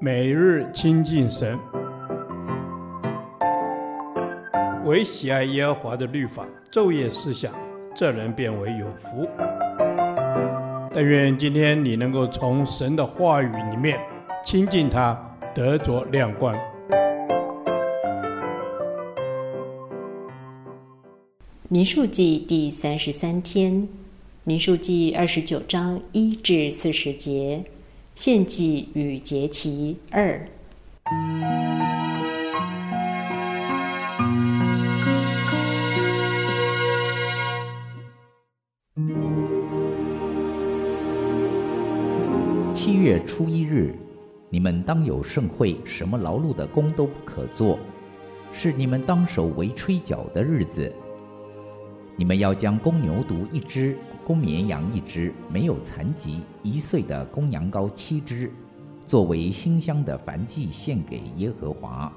每日亲近神，唯喜爱耶和华的律法，昼夜思想，这人便为有福。但愿今天你能够从神的话语里面亲近他，得着亮光。民数记第三十三天，民数记二十九章一至四十节，献祭与节期二。七月初一日，你们当有盛会，什么劳碌的工都不可做，是你们当守为吹角的日子。你们要将公牛犊一只，公绵羊一只，没有残疾一岁的公羊羔七只，作为馨香的燔祭献给耶和华。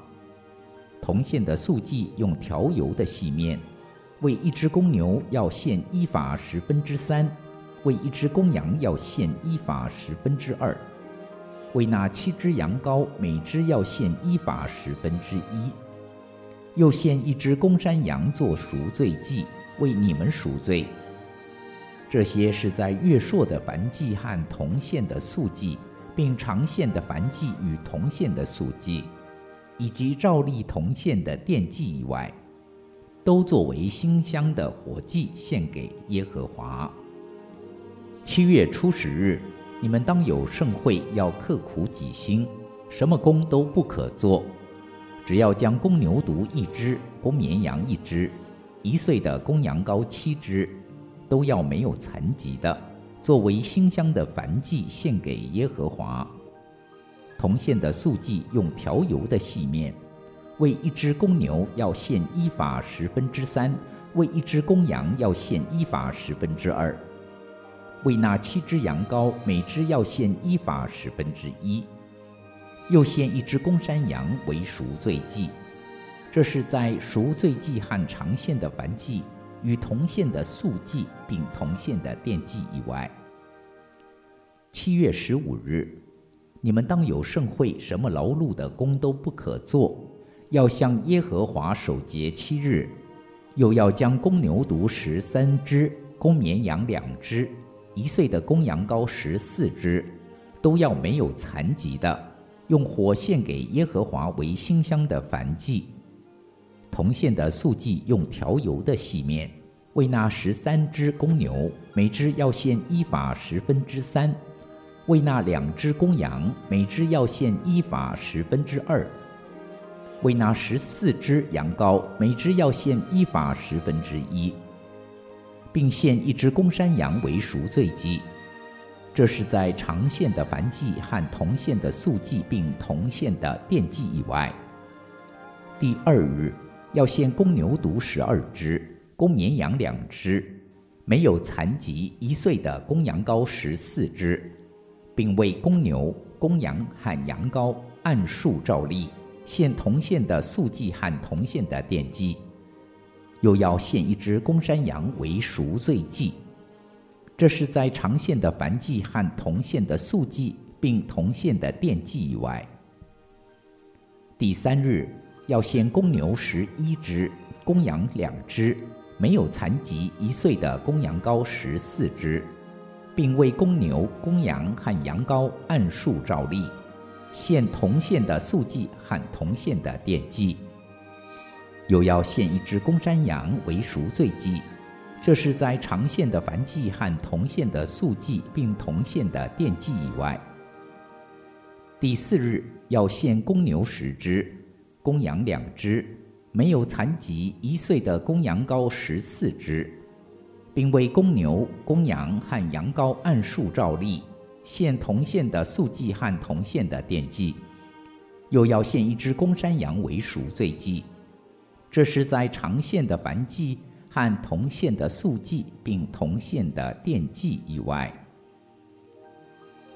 铜线的素祭用调油的细面，为一只公牛要献伊法十分之三，为一只公羊要献伊法十分之二，为那七只羊羔每只要献伊法十分之一，又献一只公山羊做赎罪祭。为你们赎罪。这些是在月朔的燔祭和铜线的素祭，并长线的燔祭与铜线的素祭，以及照例铜线的奠祭以外，都作为馨香的火祭献给耶和华。七月初十日，你们当有盛会，要刻苦己心，什么工都不可做，只要将公牛犊一只，公绵羊一只。一岁的公羊羔七只，都要没有残疾的，作为馨香的燔祭献给耶和华。铜线的素祭用调油的细面，为一只公牛要献伊法十分之三，为一只公羊要献伊法十分之二，为那七只羊羔每只要献伊法十分之一，又献一只公山羊为赎罪祭。这是在赎罪祭和长线的燔祭与铜线的素祭，并铜线的奠祭以外。七月十五日，你们当有盛会，什么劳碌的工都不可做，要向耶和华守节七日。又要将公牛犊十三只，公绵羊两只，一岁的公羊羔十四只，都要没有残疾的，用火献给耶和华为馨香的燔祭。铜线的素祭用调油的细面，为那十三只公牛，每只要献伊法十分之三；为那两只公羊，每只要献伊法十分之二；为那十四只羊羔，每只要献伊法十分之一，并献一只公山羊为赎罪祭。这是在长线的繁祭和铜线的素祭并铜线的奠祭以外。第二日。要献公牛犊十二只，公绵羊两只，没有残疾一岁的公羊羔十四只，并为公牛、公羊和羊羔按数照例献铜线的素祭和铜线的奠祭，又要献一只公山羊为赎罪祭。这是在长线的燔祭和铜线的素祭并铜线的奠祭以外。第三日。要献公牛十一只，公羊两只，没有残疾一岁的公羊羔十四只，并为公牛、公羊和羊羔按数照例，献铜线的素祭和铜线的奠祭。又要献一只公山羊为赎罪祭，这是在长线的燔祭和铜线的素祭并铜线的奠祭以外。第四日要献公牛十只。公羊两只，没有残疾一岁的公羊羔十四只，并为公牛、公羊和羊羔按数照例，献铜线的素祭和铜线的奠祭，又要献一只公山羊为赎罪祭。这是在长线的燔祭和铜线的素祭并铜线的奠祭以外。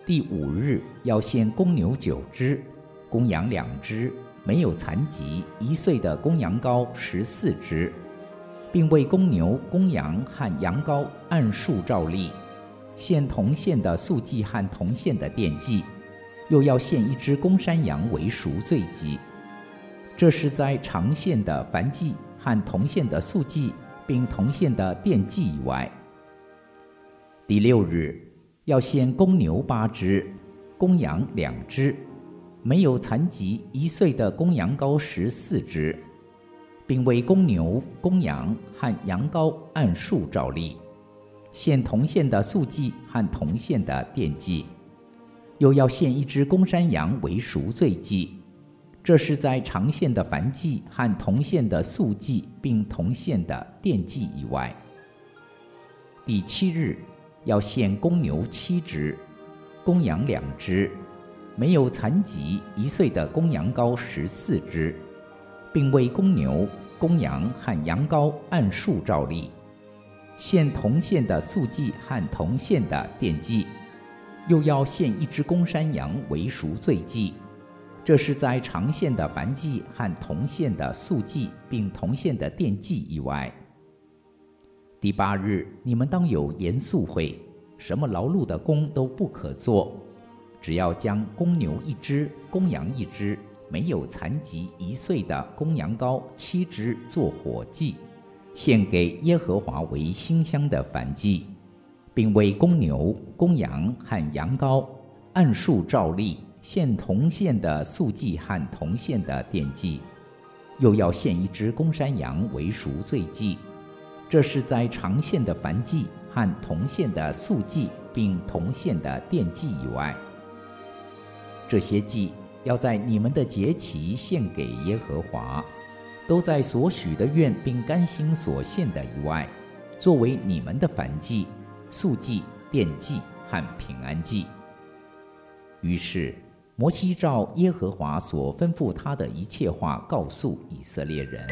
第五日要献公牛九只，公羊两只。没有残疾一岁的公羊羔十四只，并为公牛、公羊和羊羔按数照例，献铜线的素祭和铜线的奠祭，又要献一只公山羊为赎罪祭。这是在长线的燔祭和铜线的素祭，并铜线的奠祭以外。第六日要献公牛八只，公羊两只，没有残疾一岁的公羊羔十四只，并为公牛、公羊和羊羔按数照例，献铜线的素祭和铜线的奠祭。又要献一只公山羊为赎罪祭，这是在长线的燔祭和铜线的素祭，并铜线的奠祭以外。第七日要献公牛七只，公羊两只，没有残疾一岁的公羊羔十四只，并为公牛、公羊和羊羔按数照例，献铜线的素祭和铜线的奠祭。又要献一只公山羊为赎罪祭，这是在长线的燔祭和铜线的素祭，并铜线的奠祭以外。第八日，你们当有严肃会，什么劳碌的工都不可做，只要将公牛一只、公羊一只，没有残疾一岁的公羊羔七只做火祭，献给耶和华为馨香的燔祭。并为公牛、公羊和羊羔按数照例献铜线的素祭和铜线的奠祭，又要献一只公山羊为赎罪祭。这是在长线的燔祭和铜线的素祭，并铜线的奠祭以外。这些祭要在你们的节期献给耶和华，都在所许的愿并甘心所献的以外，作为你们的燔祭。素祭、奠祭和平安祭。于是，摩西照耶和华所吩咐他的一切话，告诉以色列人。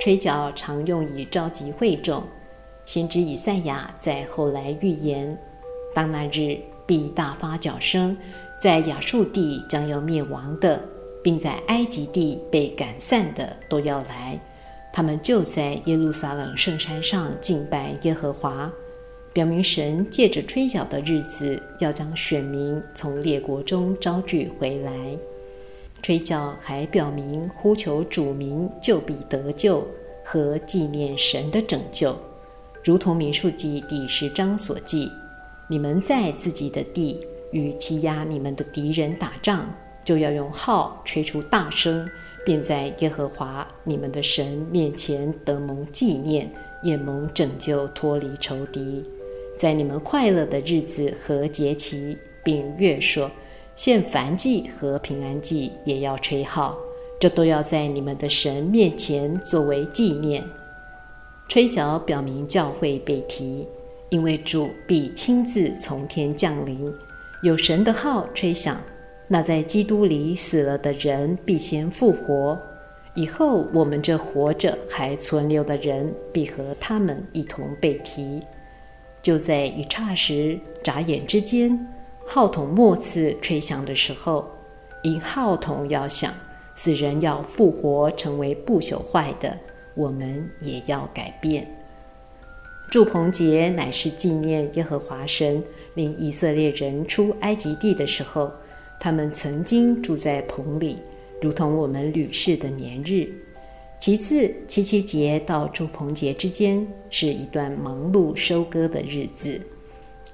吹角常用以召集会众。先知以赛亚在后来预言：当那日。必大发角声，在亚述地将要灭亡的，并在埃及地被赶散的都要来。他们就在耶路撒冷圣山上敬拜耶和华，表明神借着吹角的日子要将选民从列国中招聚回来。吹角还表明呼求主名就必得救和纪念神的拯救，如同民数记第十章所记。你们在自己的地与欺压你们的敌人打仗，就要用号吹出大声，并在耶和华你们的神面前得蒙纪念，也蒙拯救，脱离仇敌。在你们快乐的日子和节期，并月朔，献燔祭和平安祭，也要吹号，这都要在你们的神面前作为纪念。吹角表明教会被提。因为主必亲自从天降临，有神的号吹响，那在基督里死了的人必先复活，以后我们这活着还存留的人必和他们一同被提。就在一刹时，眨眼之间，号筒末次吹响的时候，因号筒要响，死人要复活，成为不朽坏的，我们也要改变。住棚节乃是纪念耶和华神令以色列人出埃及地的时候，他们曾经住在棚里，如同我们旅世的年日。其次，七七节到住棚节之间是一段忙碌收割的日子，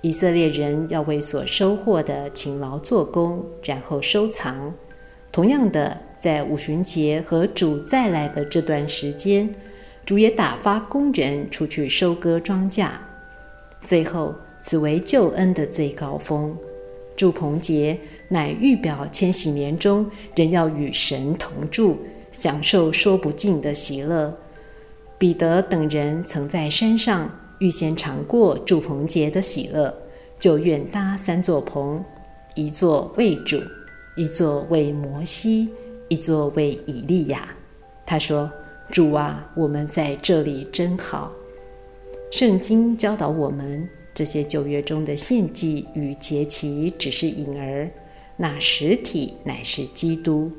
以色列人要为所收获的勤劳做工，然后收藏。同样的，在五旬节和主再来的这段时间。主也打发工人出去收割庄稼，最后此为救恩的最高峰。祝棚节乃预表千禧年中人要与神同住，享受说不尽的喜乐。彼得等人曾在山上预先尝过祝棚节的喜乐，就愿搭三座棚，一座为主，一座为摩西，一座为以利亚。他说。主啊，我们在这里真好。圣经教导我们，这些旧约中的献祭与节期只是影儿，那实体乃是基督。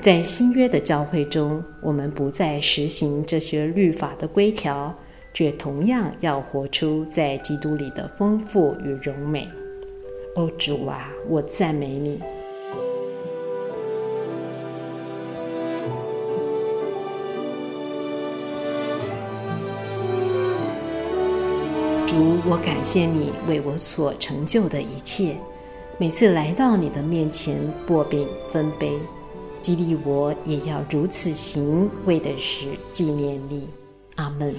在新约的教会中，我们不再实行这些律法的规条，却同样要活出在基督里的丰富与荣美。哦，主啊，我赞美你。主，我感谢你为我所成就的一切。每次来到你的面前，擘饼分杯。激励我也要如此行，为的是纪念你。阿门。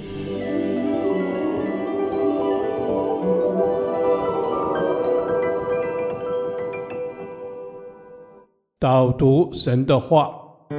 导读神的话，《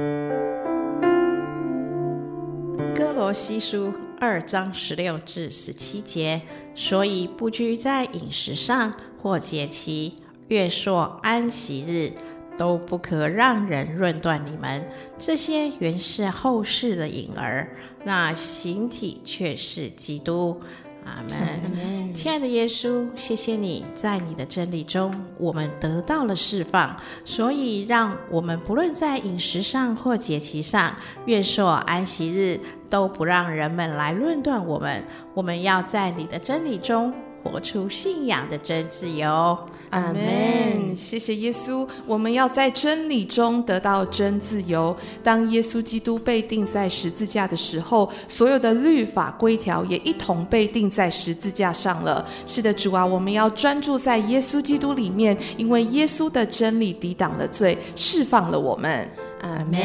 哥罗西书》二章十六至十七节，所以不拘在饮食上或节期、月朔、安息日。都不可让人论断你们，这些原是后世的影儿，那形体却是基督。阿门。亲爱的耶稣，谢谢你在你的真理中，我们得到了释放，所以让我们不论在饮食上或节期上、月朔、安息日，都不让人们来论断我们。我们要在你的真理中。活出信仰的真自由，阿门。谢谢耶稣，我们要在真理中得到真自由。当耶稣基督被钉在十字架的时候，所有的律法规条也一同被钉在十字架上了。是的，主啊，我们要专注在耶稣基督里面，因为耶稣的真理抵挡了罪，释放了我们。阿门，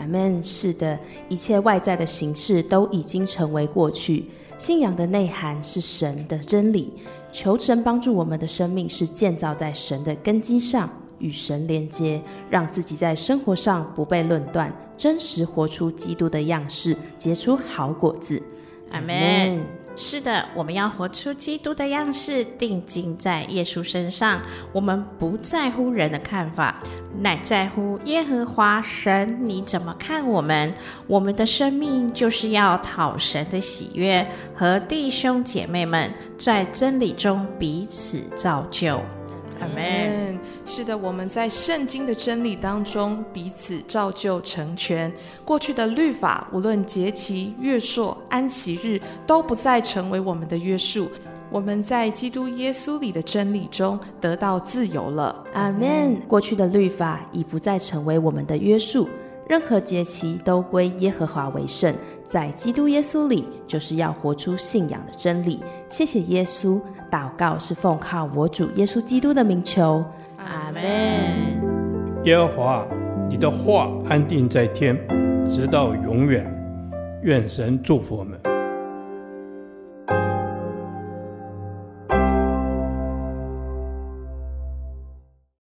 阿门。是的，一切外在的形式都已经成为过去。信仰的内涵是神的真理，求神帮助我们的生命是建造在神的根基上，与神连接，让自己在生活上不被论断，真实活出基督的样式，结出好果子。阿门。是的，我们要活出基督的样式，定睛在耶稣身上。我们不在乎人的看法，乃在乎耶和华神，你怎么看我们？我们的生命就是要讨神的喜悦，和弟兄姐妹们在真理中彼此造就。阿门。是的，我们在圣经的真理当中彼此造就成全。过去的律法，无论节期、月朔、安息日，都不再成为我们的约束。我们在基督耶稣里的真理中得到自由了。阿门。过去的律法已不再成为我们的约束。任何节期都归耶和华为圣，在基督耶稣里，就是要活出信仰的真理。谢谢耶稣，祷告是奉靠我主耶稣基督的名求，阿门。耶和华，你的话安定在天，直到永远。愿神祝福我们。